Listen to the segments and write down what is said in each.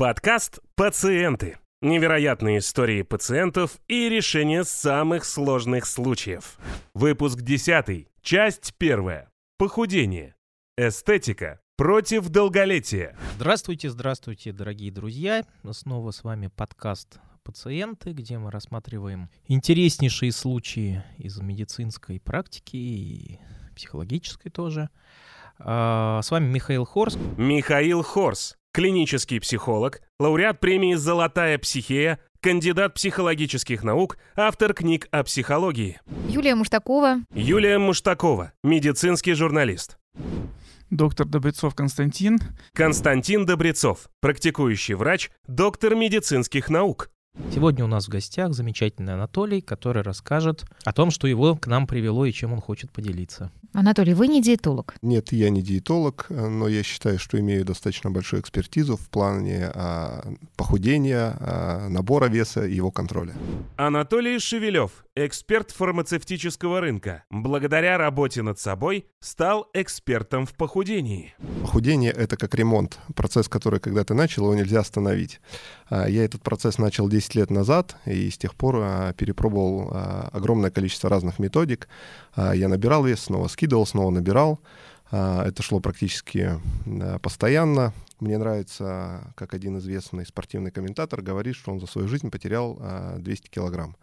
Подкаст «Пациенты». Невероятные истории пациентов и решение самых сложных случаев. Выпуск 10. Часть 1. Похудение. Эстетика против долголетия. Здравствуйте, здравствуйте, дорогие друзья. Снова с вами подкаст «Пациенты», где мы рассматриваем интереснейшие случаи из медицинской практики и психологической тоже. А, с вами Михаил Хорс. Михаил Хорс, клинический психолог, лауреат премии «Золотая психея», кандидат психологических наук, автор книг о психологии. Юлия Муштакова. Юлия Муштакова, медицинский журналист. Доктор Добрецов Константин. Константин Добрецов, практикующий врач, доктор медицинских наук. Сегодня у нас в гостях замечательный Анатолий, который расскажет о том, что его к нам привело и чем он хочет поделиться. Анатолий, вы не диетолог? Нет, я не диетолог, но я считаю, что имею достаточно большую экспертизу в плане а, похудения, а, набора веса и его контроля. Анатолий Шевелев, эксперт фармацевтического рынка. Благодаря работе над собой стал экспертом в похудении. Похудение — это как ремонт. Процесс, который когда ты начал, его нельзя остановить. А, я этот процесс начал 10 лет назад, и с тех пор а, перепробовал а, огромное количество разных методик. Я набирал вес, снова скидывал, снова набирал. Это шло практически постоянно. Мне нравится, как один известный спортивный комментатор говорит, что он за свою жизнь потерял 200 килограмм.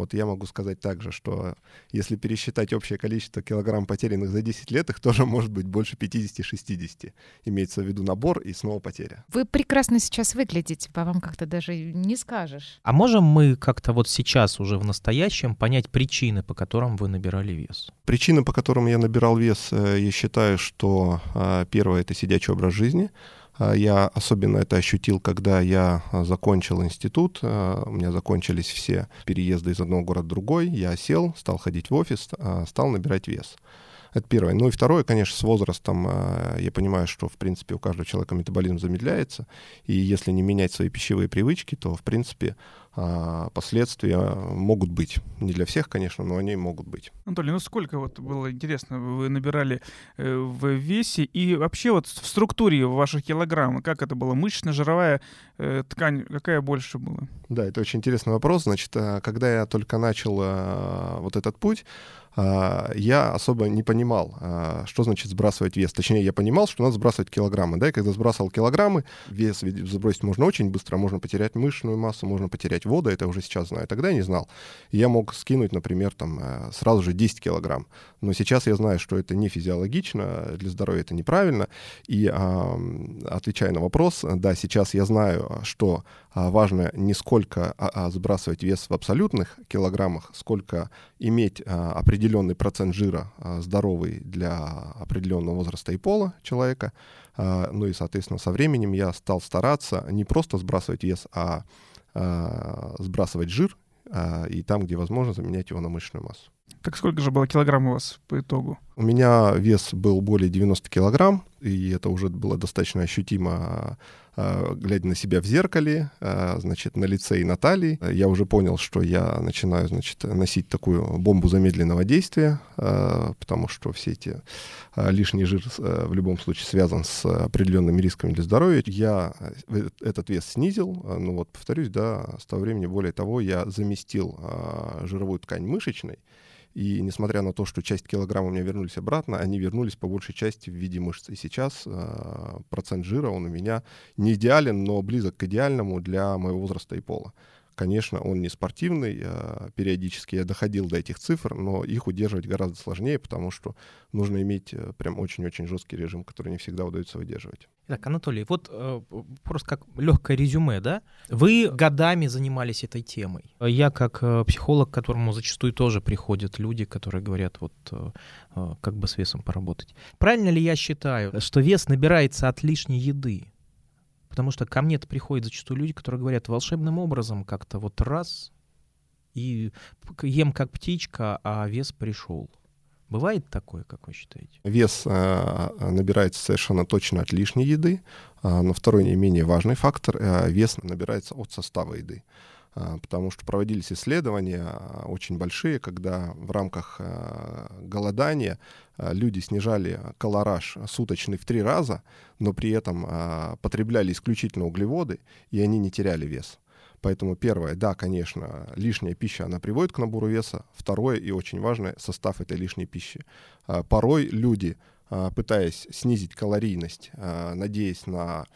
Вот я могу сказать также, что если пересчитать общее количество килограмм потерянных за 10 лет, их тоже может быть больше 50-60. Имеется в виду набор и снова потеря. Вы прекрасно сейчас выглядите, по вам как-то даже не скажешь. А можем мы как-то вот сейчас уже в настоящем понять причины, по которым вы набирали вес? Причины, по которым я набирал вес, э, я считаю, что э, первое — это сидячий образ жизни — а, я особенно это ощутил, когда я а, закончил институт. А, у меня закончились все переезды из одного города в другой. Я сел, стал ходить в офис, стал набирать вес. Это первое. Ну и второе, конечно, с возрастом я понимаю, что, в принципе, у каждого человека метаболизм замедляется, и если не менять свои пищевые привычки, то, в принципе, а, последствия могут быть. Не для всех, конечно, но они могут быть. Анатолий, ну сколько вот было интересно, вы набирали э, в весе и вообще вот в структуре ваших килограмм, как это было, мышечная, жировая э, ткань, какая больше была? Да, это очень интересный вопрос. Значит, э, когда я только начал вот этот путь, а, я особо не понимал, а, что значит сбрасывать вес. Точнее, я понимал, что надо сбрасывать килограммы. Да, и когда сбрасывал килограммы, вес сбросить можно очень быстро, можно потерять мышечную массу, можно потерять воду, это уже сейчас знаю. Тогда я не знал. Я мог скинуть, например, там, э, сразу же 10 килограмм. Но сейчас я знаю, что это не физиологично, для здоровья это неправильно. И отвечая на вопрос, да, сейчас я знаю, что а, важно не сколько сбрасывать вес в абсолютных килограммах, сколько иметь определенный определенный процент жира а, здоровый для определенного возраста и пола человека. А, ну и, соответственно, со временем я стал стараться не просто сбрасывать вес, а, а сбрасывать жир и там, где возможно, заменять его на мышечную массу. Так сколько же было килограмм у вас по итогу? У меня вес был более 90 килограмм, и это уже было достаточно ощутимо а, глядя на себя в зеркале, а, значит, на лице и на талии, я уже понял, что я начинаю, значит, носить такую бомбу замедленного действия, а, потому что все эти лишний жир в любом случае связан с определенными рисками для здоровья. Я э, этот вес снизил, ну вот, повторюсь, да, с того времени, более того, я заместил жировую ткань мышечной, и несмотря на то, что часть килограмм у меня вернулись обратно, они вернулись по большей части в виде мышц. И сейчас э, процент жира, он у меня не идеален, но близок к идеальному для моего возраста и пола. Конечно, он не спортивный, э, периодически я доходил до этих цифр, но их удерживать гораздо сложнее, потому что нужно иметь э, прям очень-очень жесткий режим, который не всегда удается выдерживать. Так, Анатолий, вот э, просто как легкое резюме, да? Вы годами занимались этой темой. Я как э, психолог, к которому зачастую тоже приходят люди, которые говорят, вот э, э, как бы с весом поработать. Правильно ли я считаю, что вес набирается от лишней еды? Потому что ко мне-то приходят зачастую люди, которые говорят волшебным образом как-то вот раз и ем как птичка, а вес пришел. Бывает такое, как вы считаете? Вес э, набирается совершенно точно от лишней еды, э, но второй не менее важный фактор э, — вес набирается от состава еды. А, потому что проводились исследования очень большие, когда в рамках голодания люди снижали колораж суточный в три раза, но при этом потребляли исключительно углеводы, и они не теряли вес. Поэтому первое, да, конечно, лишняя пища, она приводит к набору веса. Второе и очень важное, состав этой лишней пищи. А, порой люди, а, пытаясь снизить калорийность, а, надеясь на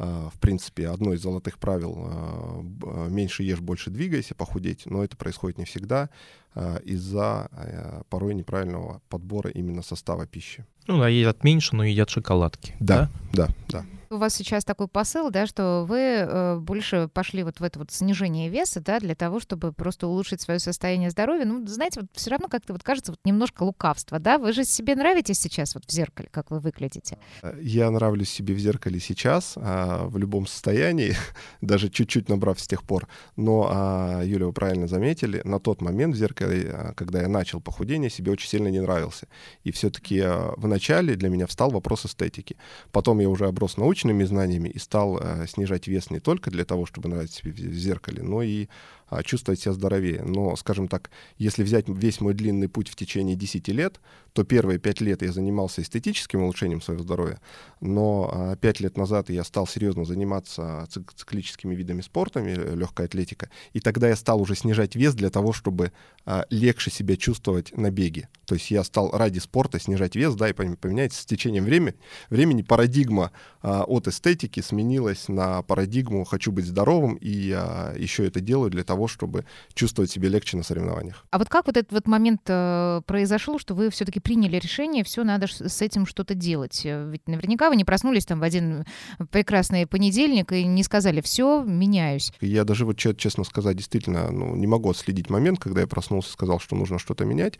в принципе, одно из золотых правил меньше ешь, больше двигайся, похудеть, но это происходит не всегда из-за порой неправильного подбора именно состава пищи. Ну да, едят меньше, но едят шоколадки. Да, да, да. да у вас сейчас такой посыл, да, что вы э, больше пошли вот в это вот снижение веса, да, для того, чтобы просто улучшить свое состояние здоровья. Ну, знаете, вот все равно как-то вот кажется вот немножко лукавство, да? Вы же себе нравитесь сейчас вот в зеркале, как вы выглядите? Э, я нравлюсь себе в зеркале сейчас, а, в любом состоянии, даже чуть-чуть набрав с тех пор. Но, а, Юля, вы правильно заметили, на тот момент в зеркале, а, когда я начал похудение, себе очень сильно не нравился. И все-таки а, в начале для меня встал вопрос эстетики. Потом я уже оброс научным научными знаниями и стал э, снижать вес не только для того, чтобы нравиться себе в зеркале, но и а, чувствовать себя здоровее. Но, скажем так, если взять весь мой длинный путь в течение 10 лет, то первые 5 лет я занимался эстетическим улучшением своего здоровья, но 5 а, лет назад я стал серьезно заниматься циклическими видами спорта, легкая атлетика, и тогда я стал уже снижать вес для того, чтобы а, легче себя чувствовать на беге. То есть я стал ради спорта снижать вес, да, и поменяется с течением времени, времени парадигма от эстетики сменилась на парадигму «хочу быть здоровым», и я еще это делаю для того, чтобы чувствовать себя легче на соревнованиях. А вот как вот этот вот момент э, произошел, что вы все-таки приняли решение, все надо с этим что-то делать? Э, ведь наверняка вы не проснулись там в один прекрасный понедельник и не сказали, все, меняюсь. Я даже вот честно сказать, действительно, ну, не могу отследить момент, когда я проснулся и сказал, что нужно что-то менять.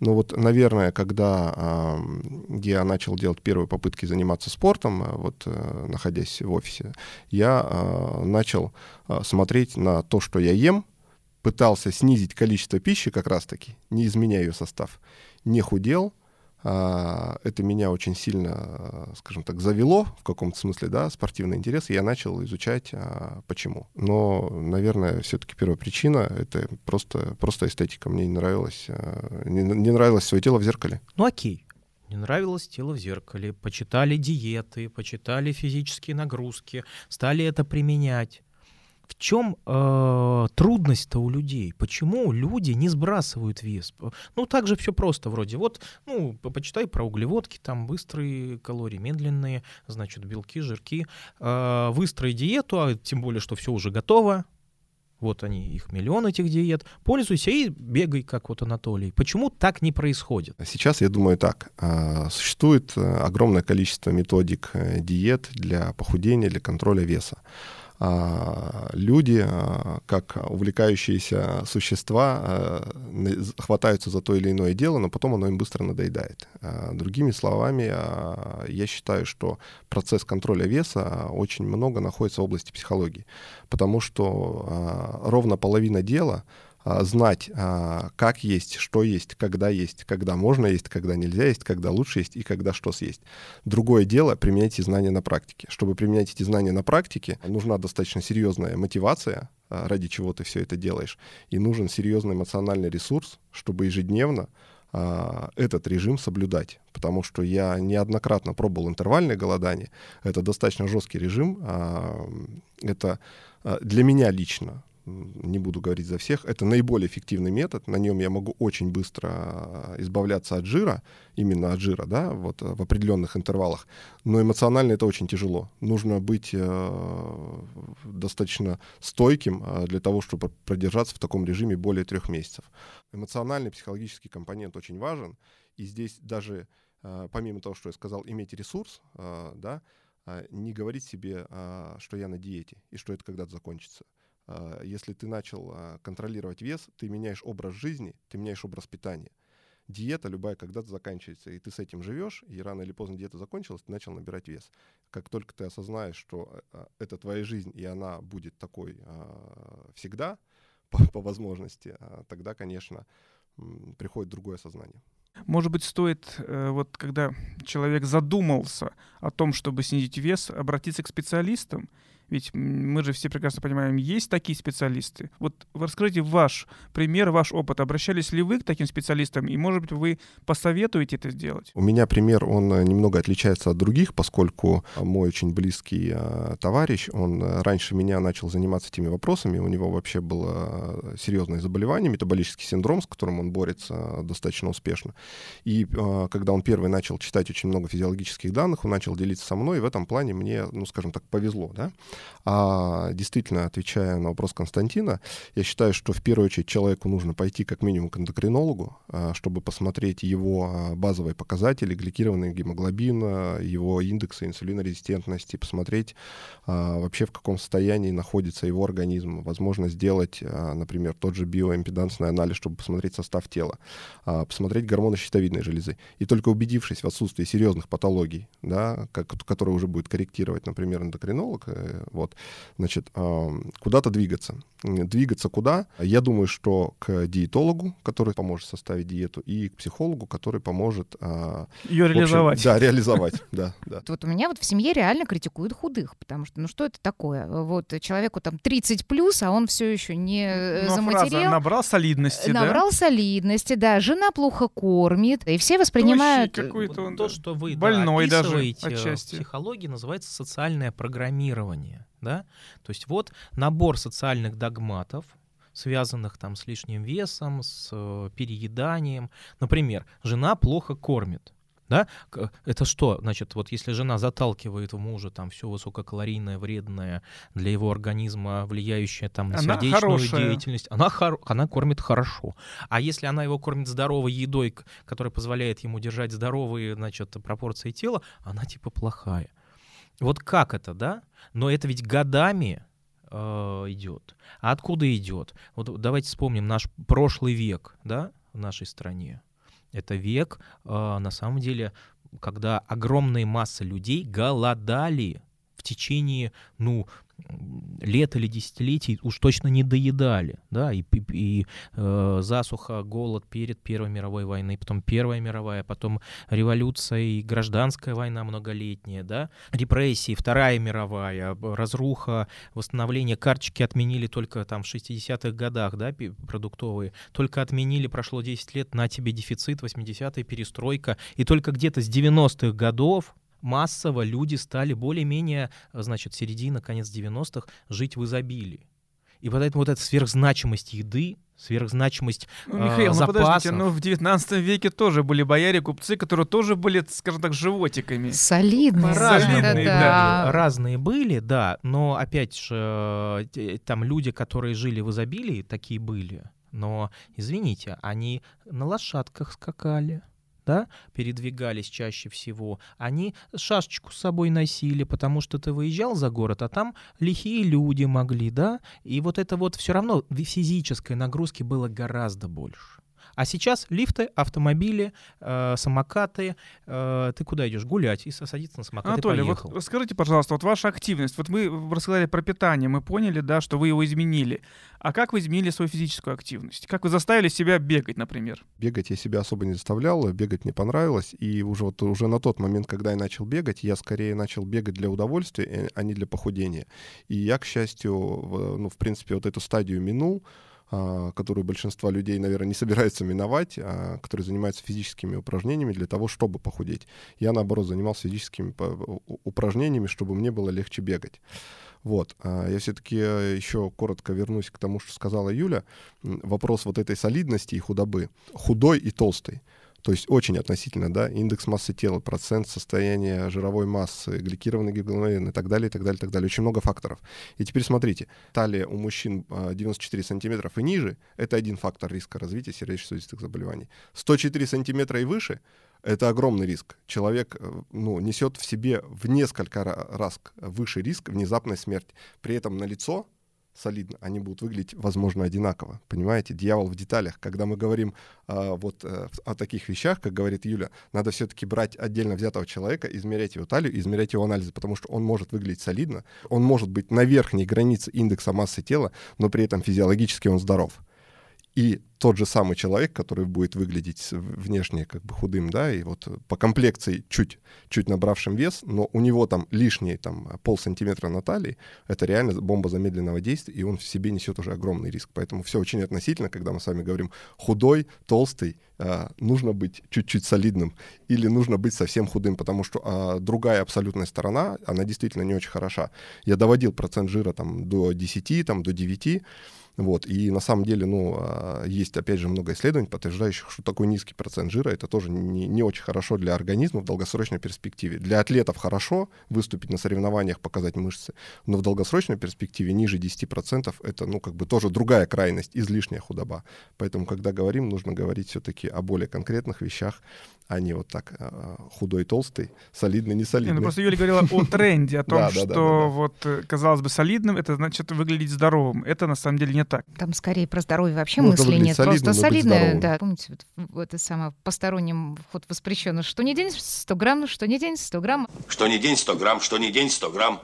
Но вот, наверное, когда э, я начал делать первые попытки заниматься спортом, э, вот э, находясь в офисе, я э, начал э, смотреть на то, что я ем, пытался снизить количество пищи как раз-таки, не изменяя ее состав, не худел, а, это меня очень сильно, скажем так, завело в каком-то смысле, да, спортивный интерес, и я начал изучать, а, почему. Но, наверное, все-таки первая причина — это просто, просто эстетика. Мне не нравилось, а, не, не нравилось свое тело в зеркале. Ну окей, не нравилось тело в зеркале, почитали диеты, почитали физические нагрузки, стали это применять в чем э, трудность-то у людей? Почему люди не сбрасывают вес? Ну, так же все просто вроде. Вот, ну, почитай про углеводки, там быстрые калории, медленные, значит, белки, жирки. Э, выстрой диету, а тем более, что все уже готово, вот они, их миллион этих диет, пользуйся и бегай, как вот Анатолий. Почему так не происходит? Сейчас я думаю так. А, существует э, огромное количество методик э, диет для похудения, для контроля веса. А, люди, а, как увлекающиеся существа, а, хватаются за то или иное дело, но потом оно им быстро надоедает. Другими словами, я считаю, что процесс контроля веса очень много находится в области психологии, потому что ровно половина дела — знать, а, как есть, что есть, когда есть, когда можно есть, когда нельзя есть, когда лучше есть и когда что съесть. Другое дело — применять эти знания на практике. Чтобы применять эти знания на практике, нужна достаточно серьезная мотивация, а, ради чего ты все это делаешь, и нужен серьезный эмоциональный ресурс, чтобы ежедневно этот режим соблюдать. Потому что я неоднократно пробовал интервальное голодание. Это достаточно жесткий режим. Это для меня лично не буду говорить за всех, это наиболее эффективный метод. На нем я могу очень быстро а, избавляться от жира, именно от жира, да, вот в определенных интервалах. Но эмоционально это очень тяжело. Нужно быть э, достаточно стойким э, для того, чтобы продержаться в таком режиме более трех месяцев. Эмоциональный, психологический компонент очень важен. И здесь даже, э, помимо того, что я сказал, иметь ресурс, э, да, э, не говорить себе, э, что я на диете и что это когда-то закончится. А, если ты начал а, контролировать вес, ты меняешь образ жизни, ты меняешь образ питания. Диета любая когда-то заканчивается, и ты с этим живешь, и рано или поздно диета закончилась, ты начал набирать вес. Как только ты осознаешь, что а, это твоя жизнь, и она будет такой всегда, по, по возможности, тогда, конечно, приходит другое сознание. Может быть, стоит, э, вот когда человек задумался о том, чтобы снизить вес, обратиться к специалистам Ведь мы же все прекрасно понимаем, есть такие специалисты. Вот расскажите ваш пример, ваш опыт. Обращались ли вы к таким специалистам, и, может быть, вы посоветуете это сделать? У меня пример, он э, немного отличается от других, поскольку мой очень близкий э, товарищ, он э, раньше меня начал заниматься этими вопросами, у него вообще было серьезное заболевание, метаболический синдром, с которым он борется достаточно успешно. И когда он первый начал читать очень много физиологических данных, он начал делиться со мной, и в этом плане мне, ну, скажем так, повезло, да. А действительно, отвечая на вопрос Константина, я считаю, что в первую очередь человеку нужно пойти как минимум к эндокринологу, чтобы посмотреть его базовые показатели, гликированный гемоглобин, его индексы инсулинорезистентности, посмотреть вообще в каком состоянии находится его организм, возможно сделать, например, тот же биоимпедансный анализ, чтобы посмотреть состав тела, посмотреть гормоны щитовидной железы. И только убедившись в отсутствии серьезных патологий, да, которые уже будет корректировать, например, эндокринолог, э, вот, значит, куда-то двигаться. Двигаться куда? Я думаю, что к диетологу, который поможет составить диету, и к психологу, который поможет... Ее реализовать. Общем, да, реализовать, да, да. Вот у меня вот в семье реально критикуют худых, потому что, ну что это такое? Вот человеку там 30 плюс, а он все еще не э, Но заматерел. набрал солидности, Набрал да? солидности, да. Жена плохо кормит, и все воспринимают... Какой-то он, То, что вы Больной да, даже отчасти. в психологии, называется социальное программирование. Да? То есть вот набор социальных догматов, связанных там с лишним весом, с э, перееданием. Например, жена плохо кормит. Да? Это что? Значит, вот если жена заталкивает в мужа там все высококалорийное, вредное для его организма, влияющее там на Она сердечную хорошая. деятельность, она, хоро- она кормит хорошо. А если она его кормит здоровой едой, которая позволяет ему держать здоровые, значит, пропорции тела, она типа плохая. Вот как это, да? Но это ведь годами э, идет. А откуда идет? Вот давайте вспомним наш прошлый век, да, в нашей стране. Это век, э, на самом деле, когда огромные массы людей голодали в течение, ну, лет или десятилетий уж точно не доедали, да, и, и- и, э, засуха, голод перед Первой мировой войной, потом Первая мировая, потом революция и гражданская война многолетняя, да, репрессии, Вторая мировая, разруха, восстановление, карточки отменили только там в 60-х годах, да, продуктовые, только отменили, прошло 10 лет, на тебе дефицит, 80-е, перестройка, и только где-то с 90-х годов массово люди стали более-менее, значит, середина, конец 90-х жить в изобилии. И поэтому вот эта сверхзначимость еды, сверхзначимость Ну, а, Михаил, ну подождите, запасов. но в 19 веке тоже были бояре, купцы, которые тоже были, скажем так, животиками. Солидные. По-разному, да, да. да. разные были, да, но опять же, э, там люди, которые жили в изобилии, такие были. Но, извините, они на лошадках скакали, да, передвигались чаще всего. Они шашечку с собой носили, потому что ты выезжал за город, а там лихие люди могли, да, и вот это вот все равно физической нагрузки было гораздо больше. А сейчас лифты, автомобили, э, самокаты. э, ты куда идешь? Гулять. И садиться на самокат Анатолий, и вот поехал. расскажите, пожалуйста, вот ваша активность. Вот мы рассказали про питание, мы поняли, да, что вы его изменили. А как вы изменили свою физическую активность? Как вы заставили себя бегать, например? Бегать я себя особо не заставлял, бегать мне понравилось. И уже, вот, уже на тот момент, когда я начал бегать, я скорее начал бегать для удовольствия, э, а не для похудения. И я, к счастью, в- ну, в принципе, вот эту стадию минул, которую большинство людей, наверное, не собираются миновать, а, которые занимаются физическими упражнениями для того, чтобы похудеть. Я, наоборот, занимался физическими упражнениями, чтобы мне было легче бегать. Вот. а, Я все-таки еще коротко вернусь к тому, что сказала Юля. Вопрос вот этой солидности и худобы. Худой и толстый. То есть очень относительно, да, индекс массы тела, процент состояния жировой массы, гликированный гемоглобин и так далее, и так далее, и так далее. Очень много факторов. И теперь смотрите, талия у мужчин а, 94 сантиметров и ниже — это один фактор риска развития сердечно-сосудистых заболеваний. 104 сантиметра и выше — это огромный риск. Человек э, ну, несет в себе в несколько ра- раз выше риск внезапной смерти. При этом на лицо солидно, они будут выглядеть, возможно, одинаково. Понимаете, дьявол в деталях. Когда мы говорим а, вот э, о таких вещах, как говорит Юля, надо все-таки брать отдельно взятого человека, измерять его талию, измерять его анализы, потому что он может выглядеть солидно, он может быть на верхней границе индекса массы тела, но при этом физиологически он здоров. И тот же самый человек, который будет выглядеть внешне как бы худым, да, и вот по комплекции чуть, чуть набравшим вес, но у него там лишние там пол сантиметра на талии, это реально бомба замедленного действия, и он в себе несет уже огромный риск. Поэтому все очень относительно, когда мы с вами говорим худой, толстый, э, нужно быть чуть-чуть солидным или нужно быть совсем худым, потому что э, другая абсолютная сторона, она действительно не очень хороша. Я доводил процент жира там до 10, там до 9, вот. И на самом деле, ну, а, есть, опять же, много исследований, подтверждающих, что такой низкий процент жира, это тоже не, не очень хорошо для организма в долгосрочной перспективе. Для атлетов хорошо выступить на соревнованиях, показать мышцы, но в долгосрочной перспективе ниже 10% это, ну, как бы тоже другая крайность, излишняя худоба. Поэтому, когда говорим, нужно говорить все-таки о более конкретных вещах, а не вот так а, худой, толстый, солидный, не солидный. Не, ну просто Юля говорила о тренде, о том, что вот, э, казалось бы, солидным, это значит выглядеть здоровым. Это на самом деле не так. Там скорее про здоровье вообще мысли нет. Солидным, просто солидное, да. Помните, вот это самое посторонним вход воспрещено. Что не день 100 грамм, что не день 100 грамм. Что не день 100 грамм, что не день 100 грамм,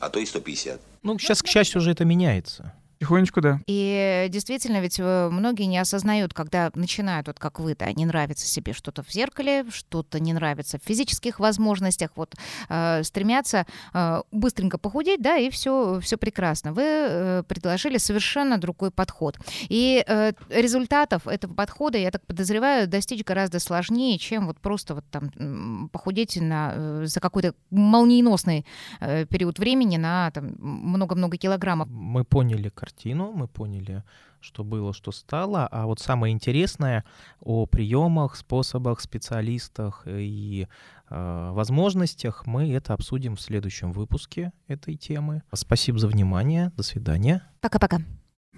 а то и 150. Ну, сейчас, к счастью, уже это меняется. Потихонечку, да. И действительно, ведь э, многие не осознают, когда начинают, вот как вы, да, не нравится себе что-то в зеркале, что-то не нравится в физических возможностях, вот э, стремятся э, быстренько похудеть, да, и все, все прекрасно. Вы э, предложили совершенно другой подход. И э, результатов этого подхода, я так подозреваю, достичь гораздо сложнее, чем вот просто вот там похудеть на, э, за какой-то молниеносный э, период времени на там много-много килограммов. Мы поняли картину картину, мы поняли, что было, что стало. А вот самое интересное о приемах, способах, специалистах и э, возможностях мы это обсудим в следующем выпуске этой темы. Спасибо за внимание. До свидания. Пока-пока.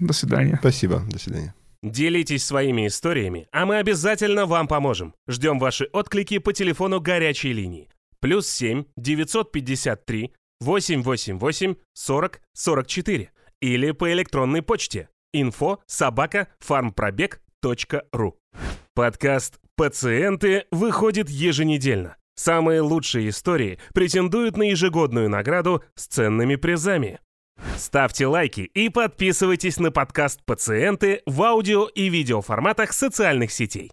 До свидания. Спасибо. До свидания. Делитесь своими историями, а мы обязательно вам поможем. Ждем ваши отклики по телефону горячей линии. Плюс 7 953 888 40 44 или по электронной почте info собака farmprobег.ру. Подкаст «Пациенты» выходит еженедельно. Самые лучшие истории претендуют на ежегодную награду с ценными призами. Ставьте лайки и подписывайтесь на подкаст «Пациенты» в аудио и видеоформатах социальных сетей.